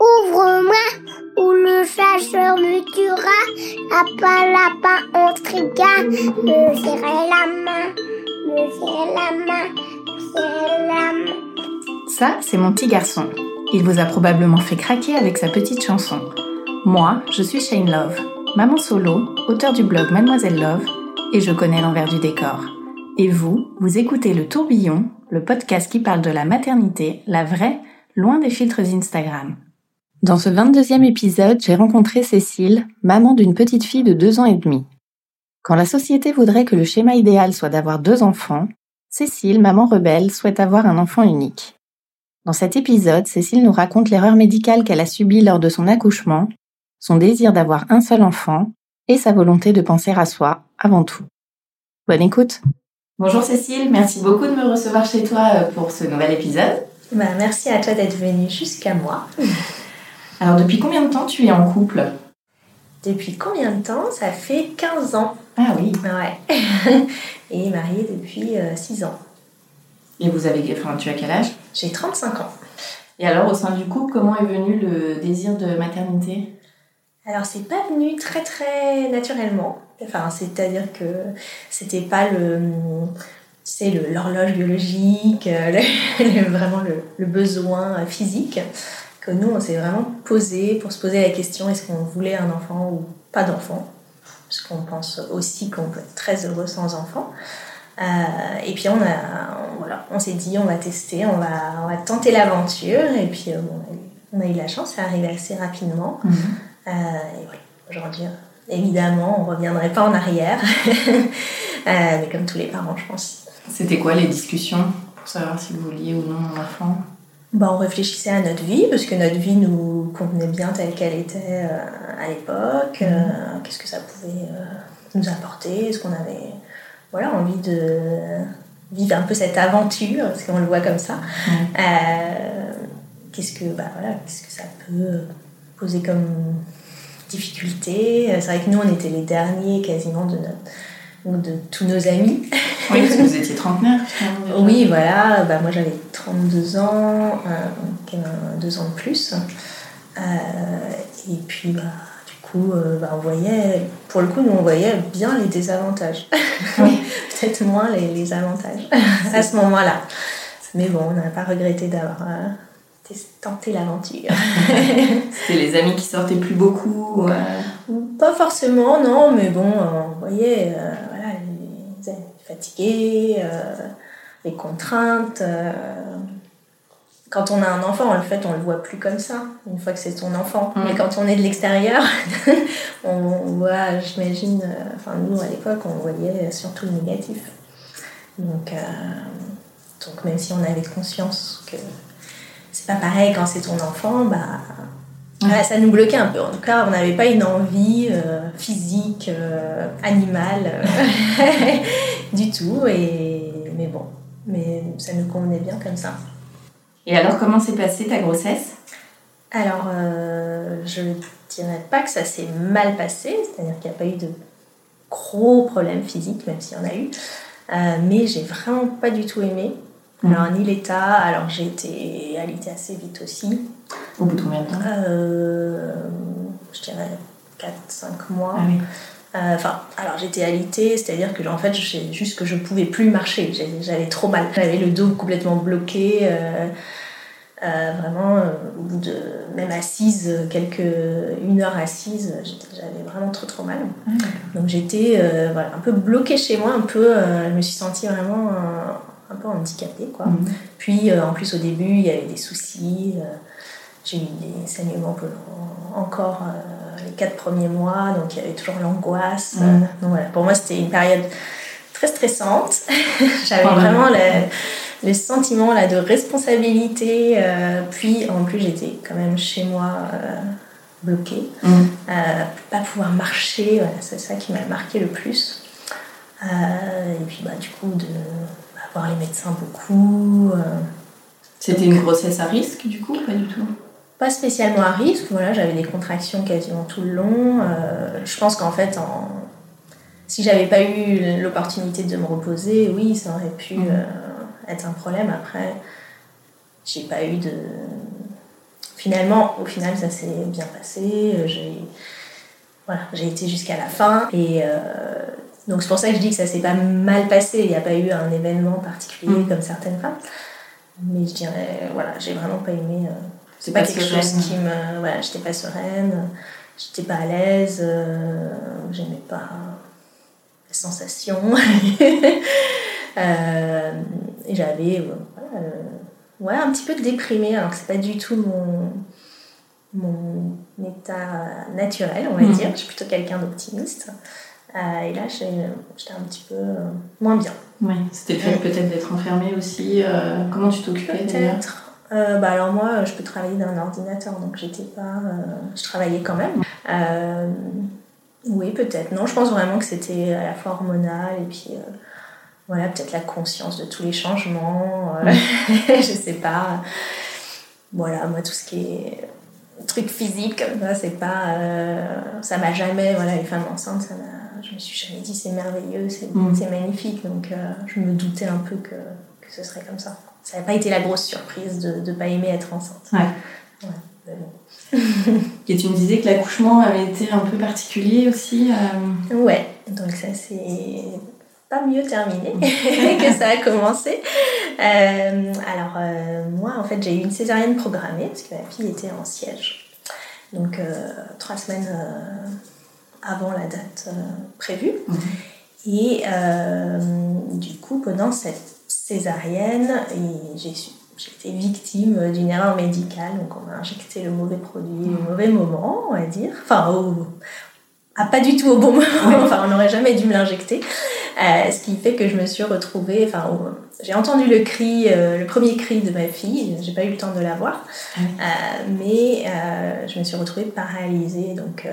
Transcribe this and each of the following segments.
Ouvre-moi, ou le chasseur me tuera. Lapin, lapin, on. Me serrer la main, me serrer la main, me serrer la main. Ça, c'est mon petit garçon. Il vous a probablement fait craquer avec sa petite chanson. Moi, je suis Shane Love, maman solo, auteur du blog Mademoiselle Love, et je connais l'envers du décor. Et vous, vous écoutez Le Tourbillon, le podcast qui parle de la maternité, la vraie, loin des filtres Instagram. Dans ce 22e épisode, j'ai rencontré Cécile, maman d'une petite fille de deux ans et demi. Quand la société voudrait que le schéma idéal soit d'avoir deux enfants, Cécile, maman rebelle, souhaite avoir un enfant unique. Dans cet épisode, Cécile nous raconte l'erreur médicale qu'elle a subie lors de son accouchement, son désir d'avoir un seul enfant et sa volonté de penser à soi avant tout. Bonne écoute Bonjour Cécile, merci beaucoup de me recevoir chez toi euh, pour ce nouvel épisode. Bah, merci à toi d'être venue jusqu'à moi. Alors depuis combien de temps tu es en couple? Depuis combien de temps? Ça fait 15 ans. Ah oui. Ouais. Et mariée depuis 6 ans. Et vous avez, enfin, tu as quel âge? J'ai 35 ans. Et alors au sein du couple, comment est venu le désir de maternité? Alors c'est pas venu très très naturellement. Enfin, c'est-à-dire que c'était pas le, tu sais, l'horloge biologique, euh, le- vraiment le, besoin physique. Que nous, on s'est vraiment posé pour se poser la question est-ce qu'on voulait un enfant ou pas d'enfant? Parce qu'on pense aussi qu'on peut être très heureux sans enfant. Euh, et puis on voilà, on s'est dit on va tester, on va, on va tenter l'aventure. Et puis euh, on, a eu, la chance, c'est arrivé assez rapidement. Mhm. Euh, et oui, aujourd'hui, euh, évidemment, on ne reviendrait pas en arrière. Euh, mais comme tous les parents, je pense. C'était quoi les discussions pour savoir si vous vouliez ou non un enfant? Bah, on réfléchissait à notre vie, parce que notre vie nous convenait bien telle qu'elle était euh, à l'époque. Euh, Qu'est-ce que ça pouvait euh, nous apporter? Est-ce qu'on avait voilà, envie de vivre un peu cette aventure, parce qu'on le voit comme ça? Euh, Qu'est-ce que bah, voilà, qu'est-ce que ça peut comme difficulté C'est vrai que nous, on était les derniers quasiment de, notre, de tous nos amis. Oui, parce que vous étiez trentenaire. Oui, voilà, bah, moi j'avais 32 ans, euh, euh, deux ans de plus. Euh, et puis, bah, du coup, euh, bah, on voyait, pour le coup, nous on voyait bien les désavantages. Oui. Peut-être moins les, les avantages à ce moment-là. Mais bon, on n'a pas regretté d'avoir tenté l'aventure. C'était les amis qui sortaient plus beaucoup. euh, Pas forcément, non, mais bon, euh, on voyait euh, voilà, les amis fatigués, euh, les contraintes. euh. Quand on a un enfant, en fait, on le voit plus comme ça, une fois que c'est ton enfant. Mm. Mais quand on est de l'extérieur, on voit, j'imagine, enfin nous à l'époque, on voyait surtout le négatif. Donc, donc même si on avait conscience que c'est pas pareil quand c'est ton enfant, bah voilà, ça nous bloquait un peu. En tout cas, on n'avait pas une envie euh, physique, euh, animale, euh, du tout. Et, mais bon, mais ça nous convenait bien comme ça. Et alors, comment s'est passée ta grossesse? Alors, euh, je ne dirais pas que ça s'est mal passé, c'est-à-dire qu'il n'y a pas eu de gros problèmes physiques, même s'il y en a eu. Mais j'ai vraiment pas du tout aimé. Mhm. Alors, ni l'état, alors j'ai été alitée assez vite aussi. Au bout de combien de temps? Euh, je dirais 4-5 mois. Ah oui. Euh, Enfin, alors j'étais alitée, c'est-à-dire que en fait, j'ai juste que je pouvais plus marcher. J'avais trop mal. J'avais le dos complètement bloqué. euh, euh, vraiment, euh, au bout de même assise, quelques une heure assise, j'avais vraiment trop trop mal. Donc j'étais euh, voilà, un peu bloquée chez moi, un peu. euh, je me suis sentie vraiment euh, peu handicapée, quoi. Mhm. Puis, euh, en plus, au début, il y a eu des soucis. euh, j'ai eu des saignements pendant encore euh, les quatre premiers mois, donc il y avait toujours l'angoisse. Mhm. Donc voilà, pour moi, c'était une période très stressante. J'avais vraiment le, le sentiment là, de responsabilité. puis, en plus, j'étais quand même chez moi bloquée. Mhm. Euh, pas pouvoir marcher, voilà, c'est ça qui m'a marqué le plus. Euh, et puis bah, du coup, de voir les médecins beaucoup, euh, C'était une grossesse à risque, du coup, pas du tout? Pas spécialement à risque, voilà, j'avais des contractions quasiment tout le long. Euh, je pense qu'en fait, en... si j'avais pas eu l'opportunité de me reposer, oui, ça aurait pu Mhm. euh, être un problème. Après, j'ai pas eu de. Finalement, au final, ça s'est bien passé. J'ai voilà, été jusqu'à la fin. Et euh, donc, c'est pour ça que je dis que ça s'est pas mal passé. Il n'y a pas eu un événement particulier Mhm. comme certaines femmes. Mais je dirais, voilà, j'ai vraiment pas aimé. euh, C'est pas pas quelque sereine. chose qui me. Voilà, j'étais pas sereine, j'étais pas à l'aise, euh, j'aimais pas les sensations. Euh, et j'avais voilà, ouais, un petit peu déprimée, alors que c'est pas du tout mon, mon état naturel, on va Mhm. dire. Je suis plutôt quelqu'un d'optimiste. Euh, et là, j'étais un petit peu euh, moins bien. Oui, c'était fait peut-être d'être enfermée aussi. euh, comment tu t'occupais Peut-être. Bah alors moi, je peux travailler d'un ordinateur, donc j'étais pas... je travaillais quand même. Oui, peut-être. Non, je pense vraiment que c'était à la fois hormonal et puis... voilà, peut-être la conscience de tous les changements. je sais pas. Voilà, moi, tout ce qui est truc physique comme ça, c'est pas... ça m'a jamais... Voilà, les femmes enceintes, ça m'a... Je me suis jamais dit c'est merveilleux, c'est Mm. magnifique. Donc, euh, je me doutais un peu que, que ce serait comme ça. Ça n'a pas été la grosse surprise de ne pas aimer être enceinte. Ouais. Ouais, mais bon. Et tu me disais que l'accouchement avait été un peu particulier aussi. euh, Ouais, donc ça c'est pas mieux terminé que ça a commencé. Euh, alors moi en fait j'ai eu une césarienne programmée parce que ma fille était en siège. Donc trois semaines avant la date euh, prévue. Mhm. Et euh, du coup pendant cette césarienne, j'ai su- j'ai été victime d'une erreur médicale, donc on m'a injecté le mauvais produit au mauvais moment, on va dire. Enfin, au, ah, pas du tout au bon moment, enfin on n'aurait jamais dû me l'injecter. Euh, ce qui fait que je me suis retrouvée, enfin au- j'ai entendu le cri, euh, le premier cri de ma fille, j'ai pas eu le temps de la voir. Euh, mais je me suis retrouvée paralysée, donc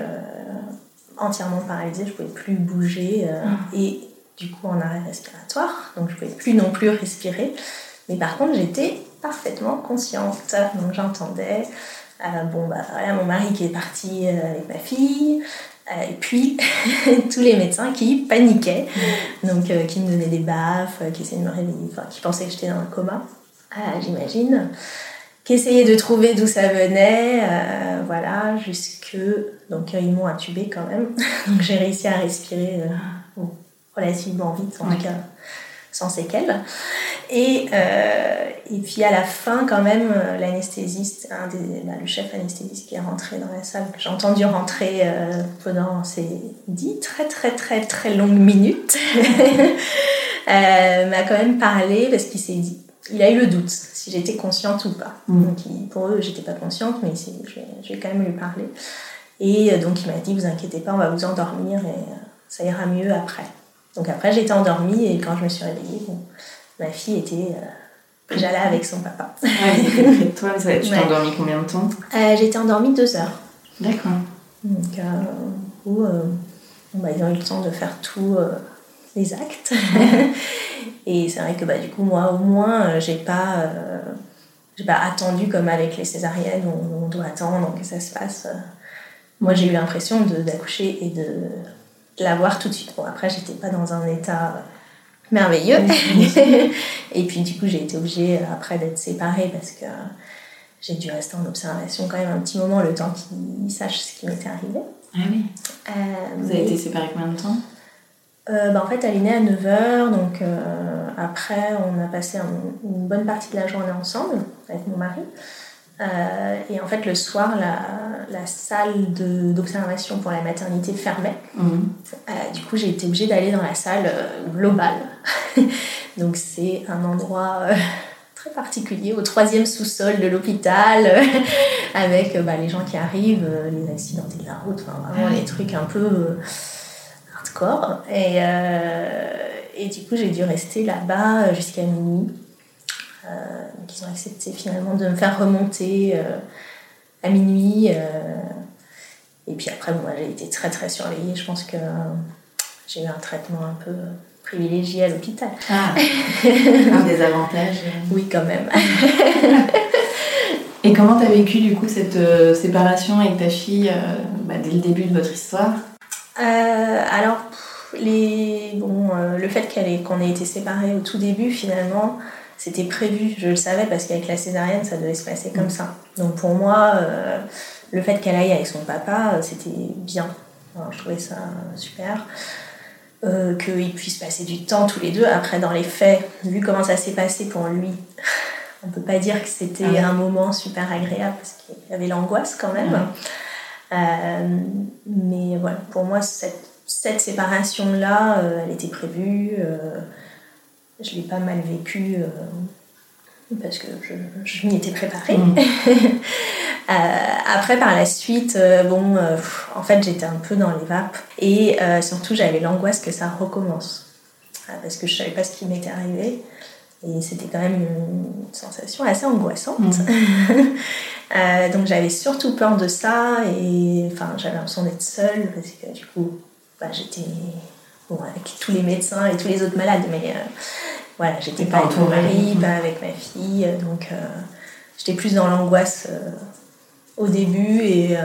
entièrement paralysée, je pouvais plus bouger euh, et du coup en arrêt respiratoire, donc je pouvais plus non plus respirer. Mais par contre, j'étais parfaitement consciente, donc j'entendais. euh, bon, bah voilà, mon mari qui est parti euh, avec ma fille, euh, et puis tous les médecins qui paniquaient, donc euh, qui me donnaient des baffes, qui essayaient de me réveiller, enfin qui pensaient que j'étais dans un coma, j'imagine, qui essayaient de trouver d'où ça venait, euh, voilà, jusque. Donc euh, ils m'ont intubée quand même, donc j'ai réussi à respirer euh, relativement vite, en tout cas sans séquelles. Et, euh, et puis à la fin, quand même, l'anesthésiste, un des, bah, le chef anesthésiste qui est rentré dans la salle, que j'ai entendu rentrer euh, pendant ces dix très très très très longues minutes, euh, m'a quand même parlé parce qu'il s'est dit, il a eu le doute si j'étais consciente ou pas. Mm. Donc il- pour eux, j'étais pas consciente, mais je vais, quand même lui parler. Et euh, donc il m'a dit, vous inquiétez pas, on va vous endormir et euh, ça ira mieux après. Donc après, j'étais endormie et quand je me suis réveillée, bon, ma fille était euh, déjà là avec son papa. Ouais, de toi, ça- tu t'es Ouais. endormie combien de temps? Euh, J'étais endormie deux heures. D'accord. Donc, euh, où, bah, ils ont eu le temps de faire tous les actes. et c'est vrai que bah, du coup, moi, au moins, euh, j'ai pas, euh, j'ai pas attendu comme avec les césariennes où on doit attendre que ça se passe. Euh, Moi, j'ai eu l'impression d'accoucher et de, l'avoir tout de suite. Bon, après, j'étais pas dans un état merveilleux. et puis, du coup, j'ai été obligée après d'être séparée parce que j'ai dû rester en observation quand même un petit moment, le temps qu'ils sachent ce qui m'était arrivé. Ah oui. Euh, Vous avez été séparés combien de temps? Euh, bah, en fait, elle est née à 9h, donc euh, après, on a passé un- une bonne partie de la journée ensemble avec mon mari. et en fait, le soir, la, la salle d'observation pour la maternité fermait. Mhm. Euh, du coup, j'ai été obligée d'aller dans la salle euh, globale. Donc, c'est un endroit euh, très particulier, au troisième sous-sol de l'hôpital, euh, avec euh, bah, les gens qui arrivent, euh, les accidentés de la route, enfin, vraiment les trucs un peu euh, hardcore. Et, euh, et du coup, j'ai dû rester là-bas jusqu'à minuit. Euh, donc, ils ont accepté finalement de me faire remonter euh, à minuit. euh, et puis après, bon, j'ai été très très surveillée. Je pense que euh, j'ai eu un traitement un peu privilégié à l'hôpital. Ah, un des avantages. Oui, quand même. Et comment t'as vécu du coup cette euh, séparation avec ta fille euh, bah, dès le début de votre histoire? Euh, alors, les, bon, euh, le fait qu'on ait été séparés au tout début, finalement, c'était prévu. Je le savais parce qu'avec la césarienne, ça devait se passer comme ça. Donc pour moi, euh, le fait qu'elle aille avec son papa, c'était bien. Alors, je trouvais ça super. Euh, qu'ils puissent passer du temps tous les deux. Après, dans les faits, vu comment ça s'est passé pour lui, on peut pas dire que c'était Ah ouais. un moment super agréable parce qu'il y avait l'angoisse quand même. Ouais. Euh, mais voilà, pour moi, cette, cette séparation-là, euh, elle était prévue. euh, je l'ai pas mal vécue parce que je, je m'y étais préparée. Euh, après, par la suite, euh, bon, euh, pff, en fait, j'étais un peu dans les vapes et surtout, j'avais l'angoisse que ça recommence parce que je savais pas ce qui m'était arrivé et c'était quand même une sensation assez angoissante. Euh, donc, j'avais surtout peur de ça et enfin, j'avais l'impression d'être seule parce que du coup, bah, j'étais bon, avec tous les médecins et tous les autres malades, mais euh, voilà, j'étais pas pas avec mon entourée. mari, Mhm. pas avec ma fille, euh, donc euh, j'étais plus dans l'angoisse au début et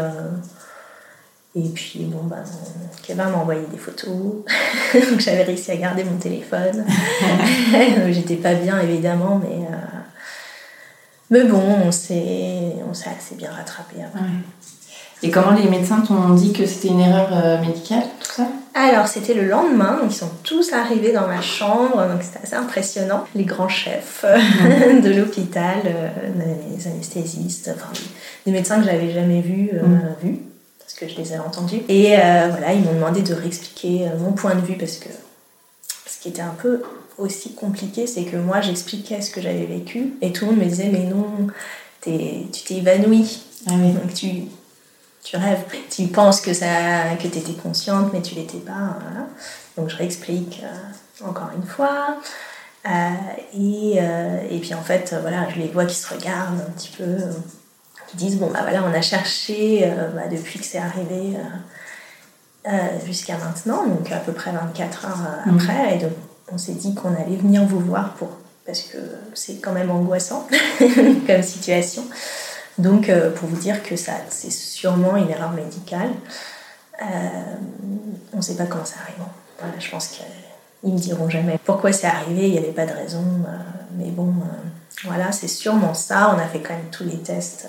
et puis bon bah euh, Kevin m'a envoyé des photos donc j'avais réussi à garder mon téléphone j'étais pas bien évidemment mais euh, mais bon on s'est on s'est assez bien rattrapé après. Ouais. Et comment les médecins t'ont dit que c'était une erreur euh, médicale, tout ça? Alors, c'était le lendemain, donc ils sont tous arrivés dans ma chambre, donc c'était assez impressionnant. Les grands chefs de l'hôpital, euh, les anesthésistes, enfin, des médecins que j'avais jamais vus, euh, Mm. vus, parce que je les avais entendus. Et euh, voilà, ils m'ont demandé de réexpliquer euh, mon point de vue, parce que ce qui était un peu aussi compliqué, c'est que moi, j'expliquais ce que j'avais vécu, et tout le monde me disait, mais non, tu t'es évanouie. Ah oui. Donc tu, tu rêves, tu penses que, ça, que tu étais consciente, mais tu l'étais pas. voilà. Donc je réexplique euh, encore une fois. Euh, et, et puis en fait, voilà, je les vois qui se regardent un petit peu, qui disent Bon, bah voilà, on a cherché euh, bah, depuis que c'est arrivé euh, euh, jusqu'à maintenant, donc à peu près 24 heures Mhm. après. Et donc on s'est dit qu'on allait venir vous voir pour. Parce que c'est quand même angoissant comme situation. Donc, pour vous dire que ça, c'est sûrement une erreur médicale. On ne sait pas comment ça arrive. Voilà, je pense qu'ils me diront jamais pourquoi c'est arrivé, il n'y avait pas de raison. mais bon, voilà, c'est sûrement ça. On a fait quand même tous les tests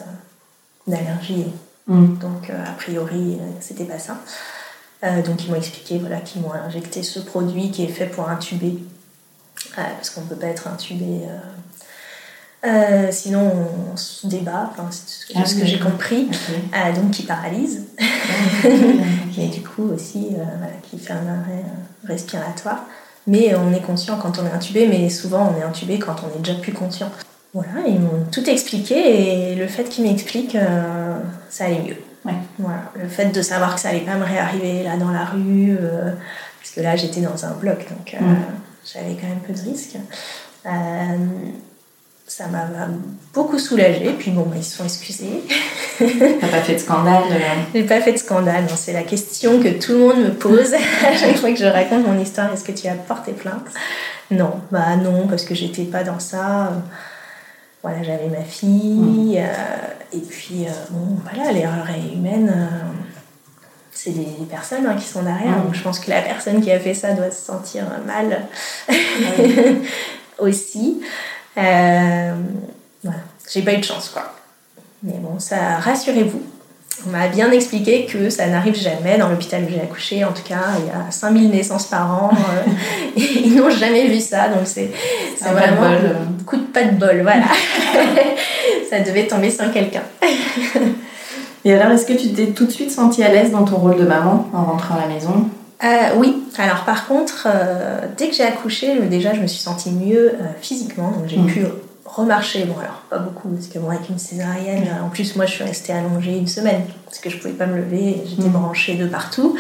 d'allergie. Mm. Donc, euh, a priori, euh, c'était pas ça. Euh, donc, ils m'ont expliqué voilà, qu'ils m'ont injecté ce produit qui est fait pour intuber. Parce qu'on ne peut pas être intubé. euh, sinon, on se débat, enfin, c'est ce que, Ah ce oui, que j'ai compris. Euh, donc, qui paralyse. Ok. Mais du coup, aussi, euh, voilà, qui fait un arrêt respiratoire. Mais on est conscient quand on est intubé, mais souvent on est intubé quand on est déjà plus conscient. Voilà, ils m'ont tout expliqué et le fait qu'ils m'expliquent, euh, ça allait mieux. Ouais. Voilà, le fait de savoir que ça allait pas me réarriver là dans la rue, euh, parce que là j'étais dans un bloc, donc euh, j'avais quand même peu de risques. Euh, ça m'a beaucoup soulagée, puis bon, bah, ils se sont excusés. T'as pas fait de scandale J'ai pas fait de scandale, non, c'est la question que tout le monde me pose à chaque fois que je raconte mon histoire. Est-ce que tu as porté plainte? Non, bah non, parce que j'étais pas dans ça. Voilà, j'avais ma fille, euh, et puis euh, bon, voilà, l'erreur est humaine. euh, c'est des personnes hein, qui sont derrière, Mm. donc je pense que la personne qui a fait ça doit se sentir mal aussi. Voilà, j'ai pas eu de chance quoi. Mais bon, ça, rassurez-vous, on m'a bien expliqué que ça n'arrive jamais dans l'hôpital où j'ai accouché. En tout cas, il y a 5000 naissances par an. euh, et ils n'ont jamais vu ça. Donc, c'est Un vraiment bol, un coup de pas de bol. Voilà. ça devait tomber sur quelqu'un. Et alors, est-ce que tu t'es tout de suite sentie à l'aise dans ton rôle de maman en rentrant à la maison? Euh, Oui. Alors, par contre, euh, dès que j'ai accouché, déjà, je me suis sentie mieux euh, physiquement. Donc, j'ai Mm. pu remarcher. Bon, alors, pas beaucoup, parce que bon, avec une césarienne, en plus, moi, je suis restée allongée une semaine, parce que je pouvais pas me lever. J'étais Mm. branchée de partout.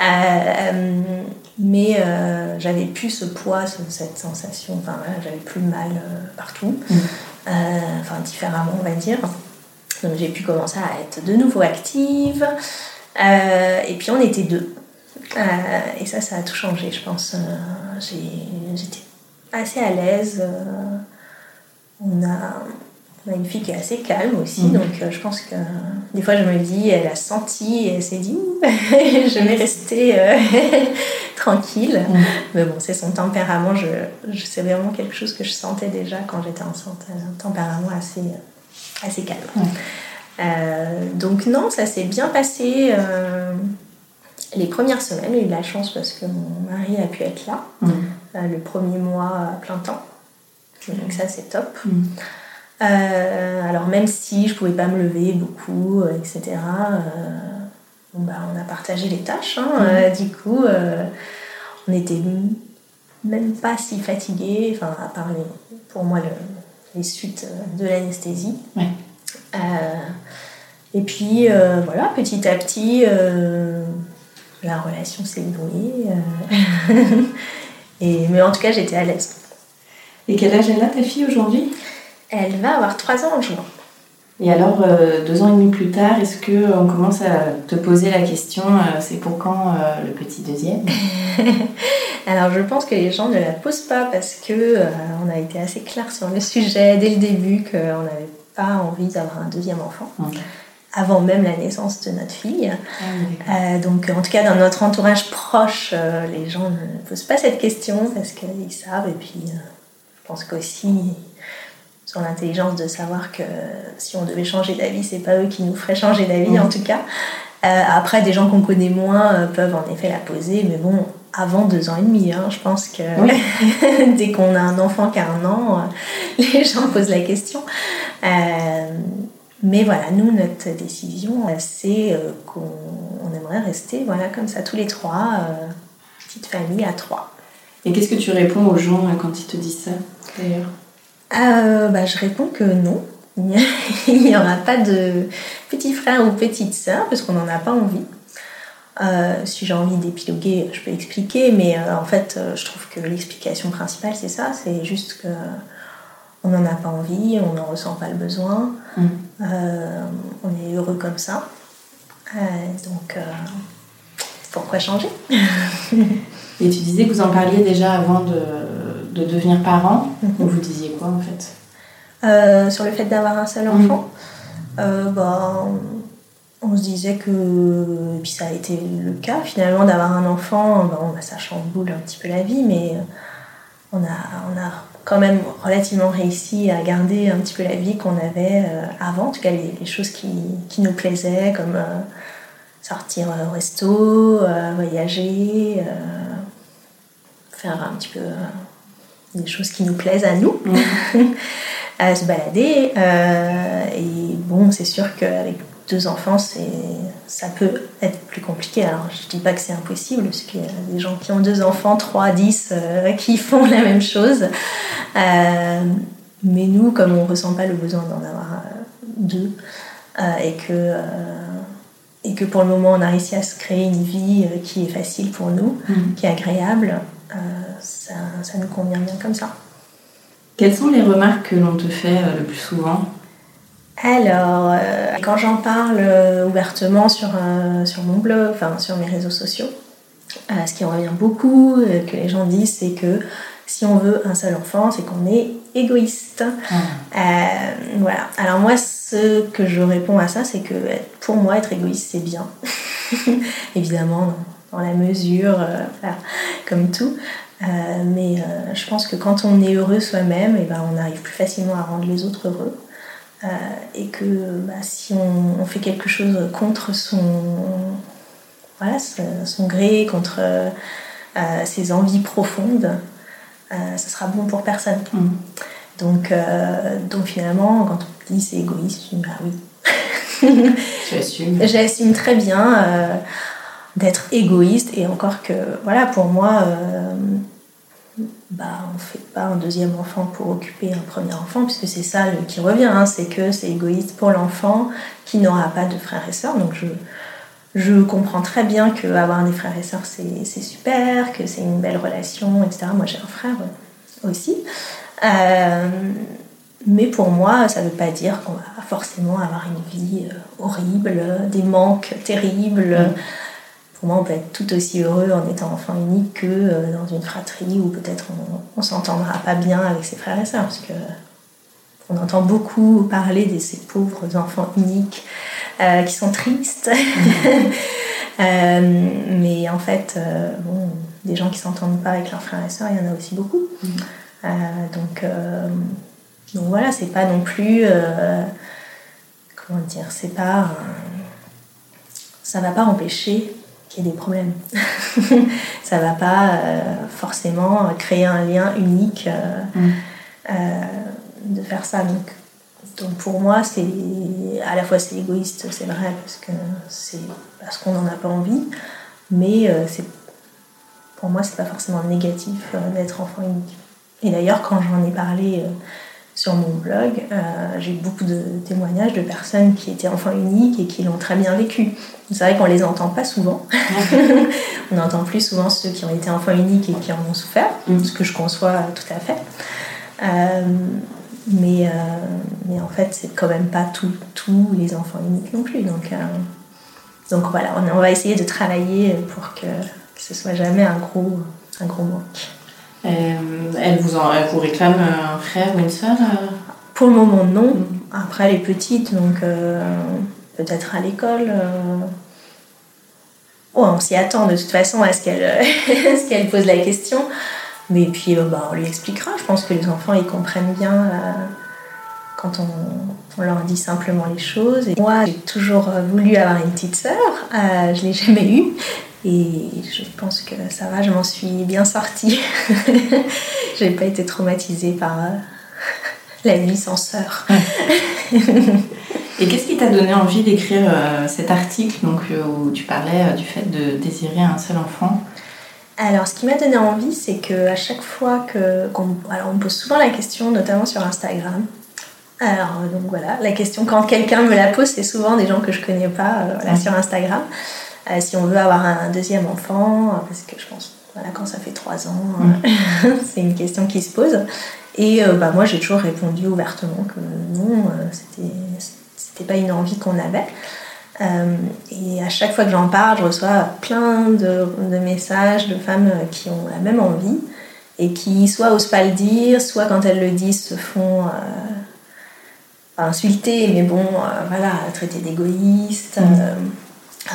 Euh, euh, mais euh, j'avais plus ce poids, ce- cette sensation. Enfin, j'avais plus mal euh, partout. Mm. Enfin, différemment, on va dire. Donc j'ai pu commencer à être de nouveau active. Et puis on était deux. Et ça, ça a tout changé, je pense. J'étais assez à l'aise. Euh, on, a, on a une fille qui est assez calme aussi, Mhm. donc euh, je pense que des fois je me dis, elle a senti et elle s'est dit, je vais rester euh, tranquille. Mhm. Mais bon, c'est son tempérament. Je, je, c'est vraiment quelque chose que je sentais déjà quand j'étais enceinte. Un tempérament assez, assez calme. Euh, donc non, ça s'est bien passé. euh, les premières semaines, j'ai eu de la chance parce que mon mari a pu être là Mm. euh, le premier mois à plein temps. Donc ça, c'est top. Mm. Euh, alors même si je pouvais pas me lever beaucoup, euh, etc., euh, bon, bah, on a partagé les tâches. hein. Euh, du coup, on était même pas si fatigués, enfin, à part les- pour moi le- les suites de l'anesthésie. Ouais. Et puis voilà, petit à petit, la relation s'est nouée. et, mais en tout cas, j'étais à l'aise. Et quel âge elle a ta fille aujourd'hui? Elle va avoir 3 ans en juin. Et alors, euh, deux ans et demi plus tard, est-ce que on commence à te poser la question, euh, c'est pour quand euh, le petit deuxième? Alors je pense que les gens ne la posent pas parce que euh, on a été assez clair sur le sujet dès le début qu'on n'avait pas envie d'avoir un deuxième enfant Ok. avant même la naissance de notre fille. Ah. Euh, donc en tout cas dans notre entourage proche, euh, les gens ne posent pas cette question parce qu'ils savent et puis euh, pense qu'aussi ils ont l'intelligence de savoir que si on devait changer d'avis, c'est pas eux qui nous feraient changer d'avis Mhm. en tout cas. Euh, après, des gens qu'on connaît moins euh, peuvent en effet la poser, mais bon, avant deux ans et demi, hein, je pense que Oui. dès qu'on a un enfant qui a un an, euh, les gens posent la question. Mais voilà, nous, notre décision, c'est qu'on on aimerait rester voilà, comme ça tous les trois, petite famille à trois. Et qu'est-ce que tu réponds aux gens euh, quand ils te disent ça, d'ailleurs? Euh, bah, je réponds que non. Il n'y aura pas de petit frère ou petite sœur parce qu'on n'en a pas envie. Euh, si j'ai envie d'épiloguer, je peux expliquer, mais euh, en fait, je trouve que l'explication principale, c'est ça c'est juste que on n'en a pas envie, on n'en ressent pas le besoin, Mm. euh, on est heureux comme ça. Euh, donc, euh, pourquoi changer? Et tu disais que vous en parliez déjà avant de, de devenir parent. Mhm. Donc vous disiez quoi en fait? Euh, sur le fait d'avoir un seul Mhm. enfant, euh, bah, on se disait que, et puis ça a été le cas finalement, d'avoir un enfant, bon, bah, ça chamboule un petit peu la vie, mais on a, on a quand même relativement réussi à garder un petit peu la vie qu'on avait euh, avant, en tout cas les, les choses qui, qui nous plaisaient, comme euh, sortir au resto, euh, voyager, euh, faire un petit peu euh, des choses qui nous plaisent à nous à se balader. euh, et bon, c'est sûr qu'avec deux enfants, ça peut être plus compliqué. Alors, je dis pas que c'est impossible, parce qu'il y a des gens qui ont deux enfants, trois, dix, euh, qui font la même chose. Euh, mais nous, comme on ressent pas le besoin d'en avoir euh, deux, et que et que pour le moment on a réussi à se créer une vie qui est facile pour nous, Mhm. qui est agréable, euh, ça, ça nous convient bien comme ça. Quelles sont les remarques que l'on te fait euh, le plus souvent? Alors, euh, quand j'en parle ouvertement sur, sur mon blog, enfin sur mes réseaux sociaux, ce qui revient beaucoup, que les gens disent, c'est que si on veut un seul enfant, c'est qu'on est égoïste. Euh, voilà. Alors moi, ce que je réponds à ça, c'est que pour moi, être égoïste, c'est bien. Évidemment, dans, dans la mesure, euh, voilà, comme tout. Euh, mais euh, je pense que quand on est heureux soi-même, et ben, on arrive plus facilement à rendre les autres heureux. Et que bah, si on, on fait quelque chose contre son, voilà, son, gré, contre ses envies profondes, euh, ça sera bon pour personne. Mhm. Donc, euh, donc finalement, quand on dit c'est égoïste, je dis bah oui. tu assumes. J'assume très bien euh, d'être égoïste et encore que, voilà, pour moi, euh, bah, on fait pas un deuxième enfant pour occuper un premier enfant, puisque c'est ça qui revient, hein, c'est que c'est égoïste pour l'enfant qui n'aura pas de frères et sœurs. Donc je, je comprends très bien qu'avoir des frères et sœurs, c'est super, que c'est une belle relation, etc. Moi, j'ai un frère aussi. Euh, mais pour moi, ça ne veut pas dire qu'on va forcément avoir une vie euh, horrible, des manques terribles. Mm. Pour moi, on peut être tout aussi heureux en étant enfant unique que euh, dans une fratrie où peut-être on, ne s'entendra pas bien avec ses frères et sœurs. Parce que on entend beaucoup parler de ces pauvres enfants uniques qui sont tristes. mais en fait, bon, des gens qui s'entendent pas avec leurs frères et sœurs, il y en a aussi beaucoup. Euh, donc, euh, donc voilà, c'est pas non plus. Euh, comment dire C'est pas. ça va pas empêcher qu'il y ait des problèmes. ça va pas forcément créer un lien unique mm. de faire ça. Donc, donc pour moi, c'est à la fois c'est égoïste, c'est vrai, parce que c'est parce qu'on n'en a pas envie, mais c'est pour moi, c'est pas forcément négatif d'être enfant unique. Et d'ailleurs, quand j'en ai parlé euh, sur mon blog, euh, j'ai eu beaucoup de témoignages de personnes qui étaient enfants uniques et qui l'ont très bien vécu. C'est vrai qu'on les entend pas souvent. on entend plus souvent ceux qui ont été enfants uniques et qui en ont souffert, mm. ce que je conçois tout à fait. Euh, mais, mais en fait, c'est quand même pas tous les enfants uniques non plus. Donc, donc voilà, on, on, va essayer de travailler pour que, que ce soit jamais un gros, un gros manque. Euh, elle, vous en, elle vous réclame un frère ou une sœur euh Pour le moment, non. Après, elle est petite, donc euh, peut-être à l'école. Oh, on s'y attend de toute façon à ce qu'elle qu'elle pose la question. Mais puis, bah, on lui expliquera. Je pense que les enfants, ils comprennent bien quand on, on, leur dit simplement les choses. Moi, j'ai toujours voulu avoir une petite sœur. je ne l'ai jamais eue. Et je pense que ça va, je m'en suis bien sortie. J'ai pas été traumatisée par euh, la vie sans sœur. Et qu'est-ce qui t'a donné envie d'écrire euh, cet article donc, euh, où tu parlais du fait de désirer un seul enfant? Alors, ce qui m'a donné envie, c'est qu'à chaque fois que. alors, on me pose souvent la question, notamment sur Instagram. Alors, donc voilà, la question, quand quelqu'un me la pose, c'est souvent des gens que je connais pas sur Instagram. Euh, si on veut avoir un deuxième enfant, euh, parce que je pense, voilà, quand ça fait trois ans, euh, mm. c'est une question qui se pose. Et bah, moi, j'ai toujours répondu ouvertement que non, c'était, c'était pas une envie qu'on avait. et à chaque fois que j'en parle, je reçois plein de, de, messages de femmes qui ont la même envie et qui soit osent pas le dire, soit quand elles le disent se font insulter, mais bon, voilà, traiter d'égoïste. Mm.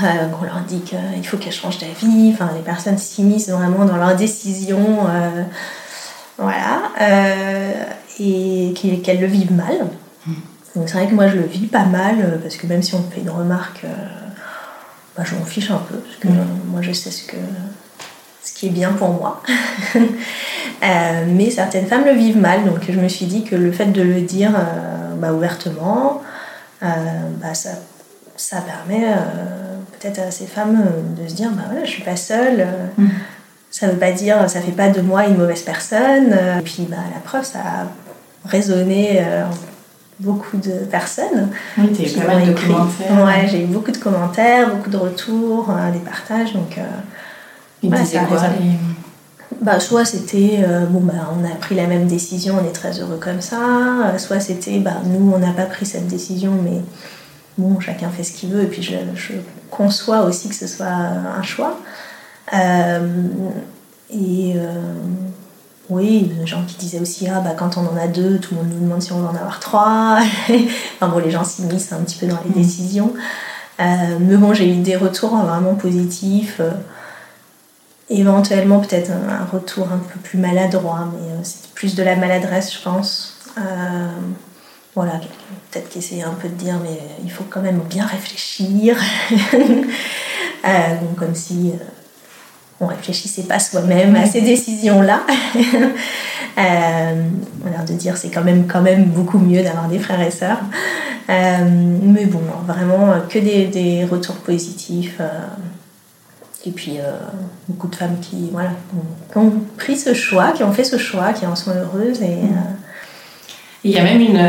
Euh, on leur dit qu'il faut qu'elles changent d'avis. Enfin, les personnes s'immiscent vraiment dans leurs décisions. Euh, voilà. Euh, et qu'elles le vivent mal. Mm. Donc c'est vrai que moi je le vis pas mal parce que même si on me fait une remarque, bah, je m'en fiche un peu parce que mm. moi je sais ce, que, ce qui est bien pour moi. mais certaines femmes le vivent mal donc je me suis dit que le fait de le dire bah, ouvertement, bah, ça, ça permet peut-être à ces femmes euh, de se dire bah voilà, je suis pas seule. Euh, mm. Ça veut pas dire, ça fait pas de moi une mauvaise personne. Euh, et puis bah, la preuve, ça a résonné beaucoup de personnes. Oui, tu eu pas mal de commentaires. Ouais, j'ai eu beaucoup de commentaires, beaucoup de retours, des partages. Donc, voilà, ça a résonné. Bah, soit c'était bon bah on a pris la même décision, on est très heureux comme ça. soit c'était bah nous on n'a pas pris cette décision mais bon, chacun fait ce qu'il veut, et puis je, conçois aussi que ce soit un choix. Euh, et euh, oui, des gens qui disaient aussi, ah bah quand on en a deux, tout le monde nous demande si on veut en avoir trois. enfin bon, les gens s'immiscent un petit peu dans les mm. décisions. Euh, mais bon, j'ai eu des retours vraiment positifs. éventuellement, peut-être un, retour un peu plus maladroit, mais c'est plus de la maladresse, je pense voilà, peut-être qu'essayer un peu de dire, mais il faut quand même bien réfléchir. Euh, comme si, euh, on réfléchissait pas soi-même à ces décisions-là. euh, alors de dire c'est quand même, quand même beaucoup mieux d'avoir des frères et sœurs. Euh, mais bon, vraiment que des, des retours positifs. Euh, et puis euh, beaucoup de femmes qui, voilà, qui ont pris ce choix, qui ont fait ce choix, qui en sont heureuses. Et, il y a même une,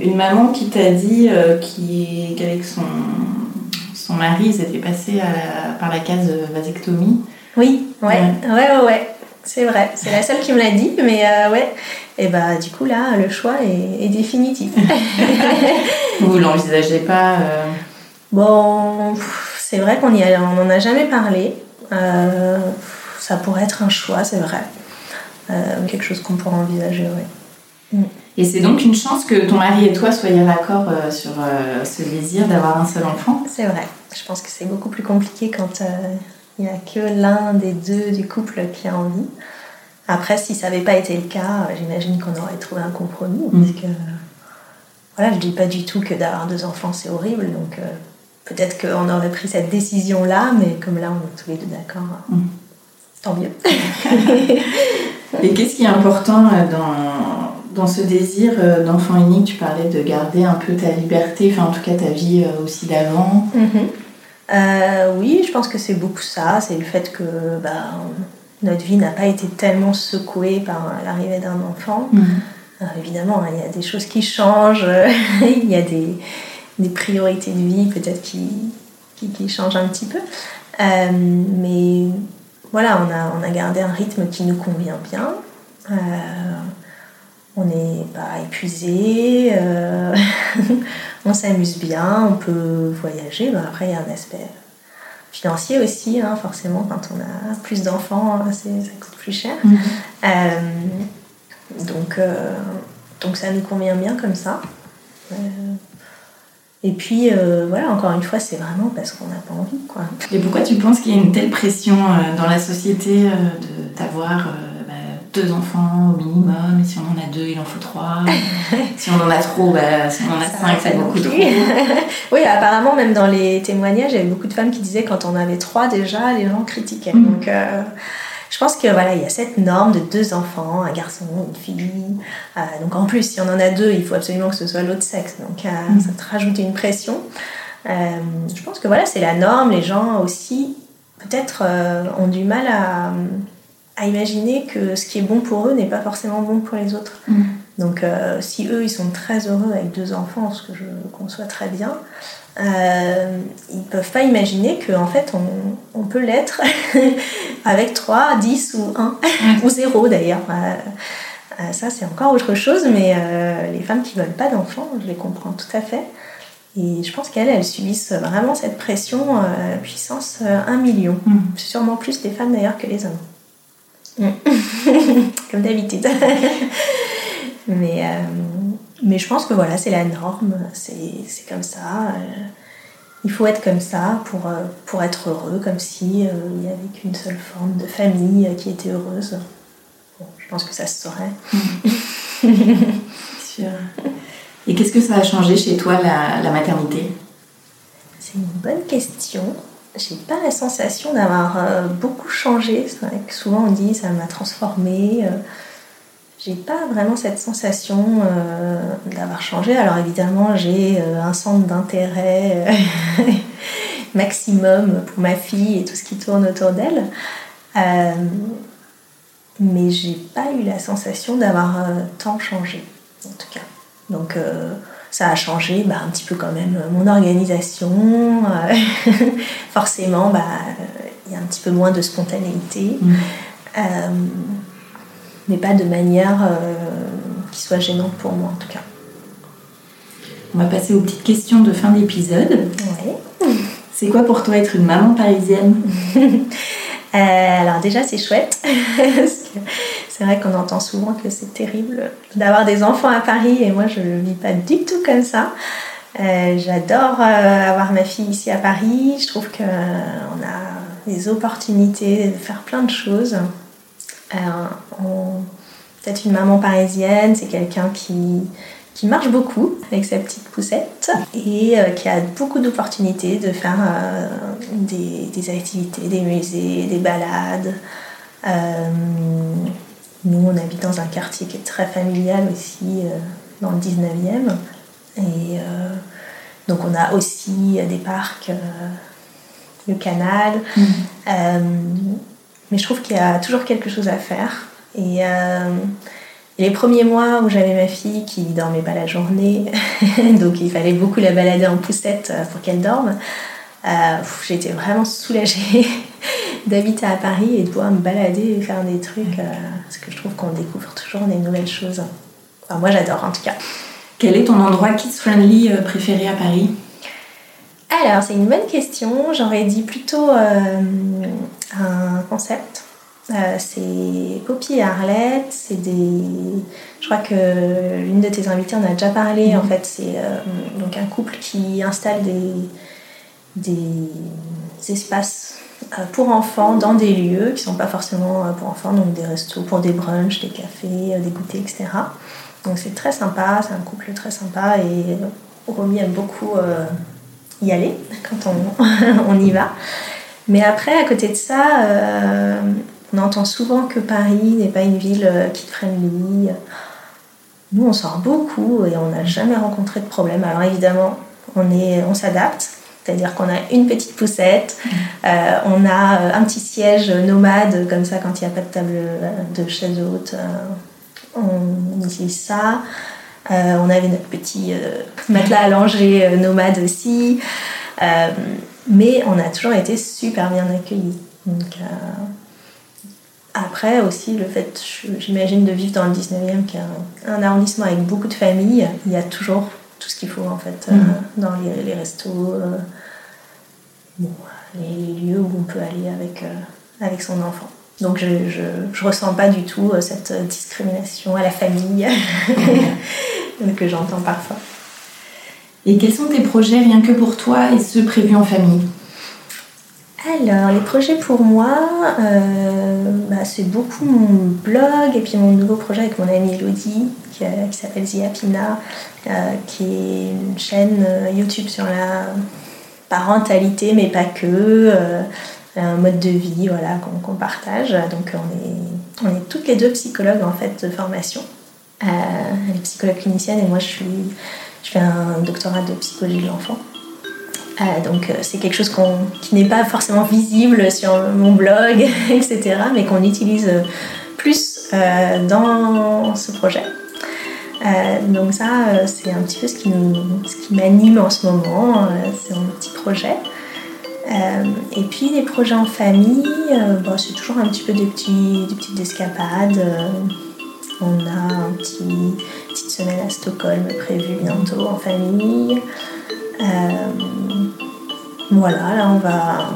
une maman qui t'a dit qui, qu'avec son, son mari, ils étaient passés par la case vasectomie. Oui, ouais, ouais, ouais, ouais. C'est vrai, c'est la seule qui me l'a dit, mais euh, ouais. Et bah du coup là, le choix est, est définitif. Vous l'envisagez pas euh... Bon, c'est vrai qu'on n'en a jamais parlé. Euh, ça pourrait être un choix, c'est vrai. Euh, quelque chose qu'on pourrait envisager, oui. Mm. Et c'est donc une chance que ton mari et toi soyez raccord euh, sur ce désir d'avoir un seul enfant? C'est vrai. Je pense que c'est beaucoup plus compliqué quand il n'y a que l'un des deux du couple qui a envie. Après, si ça n'avait pas été le cas, j'imagine qu'on aurait trouvé un compromis. Mm. Parce que, voilà, je ne dis pas du tout que d'avoir deux enfants, c'est horrible. Donc, euh, peut-être qu'on aurait pris cette décision-là, mais comme là, on est tous les deux d'accord, mm. tant mieux. Et qu'est-ce qui est important euh, dans, dans ce désir euh, d'enfant unique Tu parlais de garder un peu ta liberté, enfin, en tout cas, ta vie aussi d'avant. Mm-hmm. Euh, oui, je pense que c'est beaucoup ça. C'est le fait que bah, notre vie n'a pas été tellement secouée par l'arrivée d'un enfant. Mhm. Euh, évidemment, hein, il y a des choses qui changent, il y a des, des, priorités de vie peut-être qui, qui, qui, changent un petit peu. Euh, mais voilà, on a, on a gardé un rythme qui nous convient bien. On n'est pas épuisé. on s'amuse bien, on peut voyager. Mais après, il y a un aspect financier aussi, hein, forcément, quand on a plus d'enfants, ça coûte plus cher. Mhm. Euh, donc, euh, donc ça nous convient bien comme ça. Euh, et puis, voilà, encore une fois, c'est vraiment parce qu'on n'a pas envie. Quoi. Et pourquoi tu penses qu'il y a une telle pression dans la société d'avoir deux enfants au minimum, et si on en a deux, il en faut trois. si on en a trop, bah, si on en a cinq, c'est beaucoup trop. oui, apparemment, même dans les témoignages, il y avait beaucoup de femmes qui disaient quand on avait trois déjà, les gens critiquaient. Mm. Donc, euh, je pense que voilà, il y a cette norme de deux enfants, un garçon, une fille. Euh, donc en plus, si on en a deux, il faut absolument que ce soit l'autre sexe. Donc euh, mm. ça te rajoute une pression. je pense que voilà, c'est la norme. Les gens aussi, peut-être, ont du mal à à imaginer que ce qui est bon pour eux n'est pas forcément bon pour les autres. Mm. Donc euh, si eux, ils sont très heureux avec deux enfants, ce que je conçois très bien, euh, ils peuvent pas imaginer qu'en en fait, on, on peut l'être avec 3, 10 ou 1, mm. ou 0 d'ailleurs. Euh, ça, c'est encore autre chose, mais les femmes qui veulent pas d'enfants, je les comprends tout à fait. Et je pense qu'elles, elles subissent vraiment cette pression puissance 1 million. Mm. Sûrement plus les femmes d'ailleurs que les hommes. Comme d'habitude. mais, euh, mais je pense que voilà, c'est la norme, c'est comme ça. Euh, il faut être comme ça pour, euh, pour être heureux, comme si il n'y avait qu'une seule forme de famille qui était heureuse. je pense que ça se saurait. sûr. Et qu'est-ce que ça a changé chez toi, la, la maternité? C'est une bonne question j'ai pas la sensation d'avoir euh, beaucoup changé. C'est vrai que souvent on dit ça m'a transformée. Euh, j'ai pas vraiment cette sensation euh, d'avoir changé. Alors évidemment, j'ai un centre d'intérêt maximum pour ma fille et tout ce qui tourne autour d'elle. mais j'ai pas eu la sensation d'avoir tant changé, en tout cas. Donc ça a changé bah, un petit peu quand même euh, mon organisation. Euh, forcément, bah, il y a un petit peu moins de spontanéité. Mm. Euh, mais pas de manière qui soit gênante pour moi en tout cas. On va passer aux petites questions de fin d'épisode. C'est quoi pour toi être une maman parisienne? Alors déjà c'est chouette. C'est vrai qu'on entend souvent que c'est terrible d'avoir des enfants à Paris et moi je ne vis pas du tout comme ça. Euh, j'adore euh, avoir ma fille ici à Paris. Je trouve qu'on euh, a des opportunités de faire plein de choses. Peut-être une maman parisienne, c'est quelqu'un qui, qui marche beaucoup avec sa petite poussette et qui a beaucoup d'opportunités de faire des, des, activités, des musées, des balades. Nous, on habite dans un quartier qui est très familial aussi, dans le 19e. Et donc, on a aussi des parcs, le canal. Mmh. mais je trouve qu'il y a toujours quelque chose à faire. Et les premiers mois où j'avais ma fille qui dormait pas la journée, donc il fallait beaucoup la balader en poussette euh, pour qu'elle dorme, euh, j'étais vraiment soulagée d'habiter à Paris et de pouvoir me balader et faire des trucs, euh, parce que je trouve qu'on découvre toujours des nouvelles choses. Enfin, moi j'adore en tout cas. Quel est ton endroit kids-friendly préféré à Paris? Alors, c'est une bonne question. J'aurais dit plutôt un concept euh, c'est Poppy et Arlette, c'est des... Je crois que l'une de tes invitées en a déjà parlé. En mhm. fait, c'est euh, donc un couple qui installe des, des espaces euh, pour enfants dans des lieux qui sont pas forcément pour enfants, donc des restos pour des brunchs, des cafés, des goûters, etc. Donc c'est très sympa, c'est un couple très sympa et Romy aime beaucoup y aller quand on, on, y va. Mais après, à côté de ça, on entend souvent que Paris n'est pas une ville euh, qui friendly. Nous, on sort beaucoup et on n'a jamais rencontré de problème. Alors évidemment, on s'adapte. C'est-à-dire qu'on a une petite poussette, euh, on a euh, un petit siège nomade, comme ça, quand il n'y a pas de table de chaise haute, on utilise ça. on avait notre petit matelas allongé nomade aussi. mais on a toujours été super bien accueillis. Donc, après aussi, le fait, j'imagine, de vivre dans le 19e, qui est un, arrondissement avec beaucoup de familles, il y a toujours tout ce qu'il faut en fait, euh, mm. dans les, restos, euh, les, lieux où on peut aller avec, euh, avec son enfant. Donc je, je, ressens pas du tout cette discrimination à la famille que j'entends parfois. Et quels sont tes projets rien que pour toi et ceux prévus en famille? Alors, les projets pour moi, euh, bah, c'est beaucoup mon blog et puis mon nouveau projet avec mon amie Elodie qui, euh, s'appelle Ziapina, euh, qui est une chaîne YouTube sur la parentalité, mais pas que, un mode de vie voilà, qu'on partage. Donc, on est, on est toutes les deux psychologues en fait de formation. elle est psychologue clinicienne et moi je, fais un doctorat de psychologie de l'enfant. Euh, donc euh, c'est quelque chose qui n'est pas forcément visible sur mon blog, etc., mais qu'on utilise plus euh, dans ce projet. donc ça, c'est un petit peu ce qui, qui m'anime en ce moment, c'est mon petit projet. et puis les projets en famille, c'est toujours un petit peu des, petits, des petites escapades. on a une petit, petite semaine à Stockholm prévue bientôt en famille. Euh, voilà, là on va,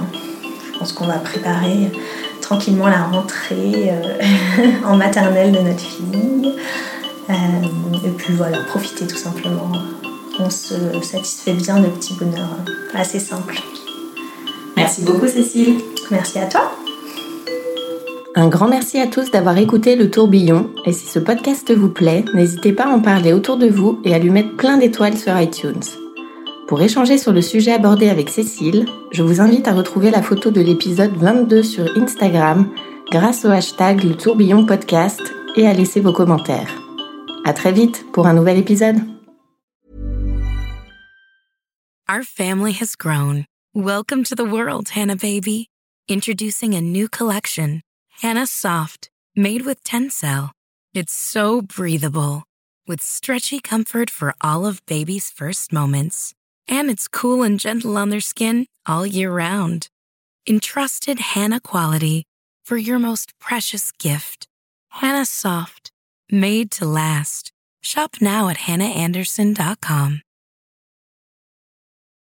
je pense qu'on va préparer tranquillement la rentrée euh, en maternelle de notre fille. Euh, et puis voilà, profiter tout simplement. On se satisfait bien de petits bonheurs assez simples. Merci beaucoup Cécile. Merci à toi. Un grand merci à tous d'avoir écouté le tourbillon et si ce podcast vous plaît, n'hésitez pas à en parler autour de vous et à lui mettre plein d'étoiles sur iTunes. Pour échanger sur le sujet abordé avec Cécile, je vous invite à retrouver la photo de l'épisode 22 sur Instagram grâce au hashtag le tourbillon podcast et à laisser vos commentaires. À très vite pour un nouvel épisode. Our family has grown. Welcome to the world, Hannah baby. Introducing a new collection, Hannah Soft, made with Tencel. It's so breathable, with stretchy comfort for all of baby's first moments. And it's cool and gentle on their skin all year round. Entrusted Hannah quality for your most precious gift. Hannah Soft, made to last. Shop now at hannahanderson.com.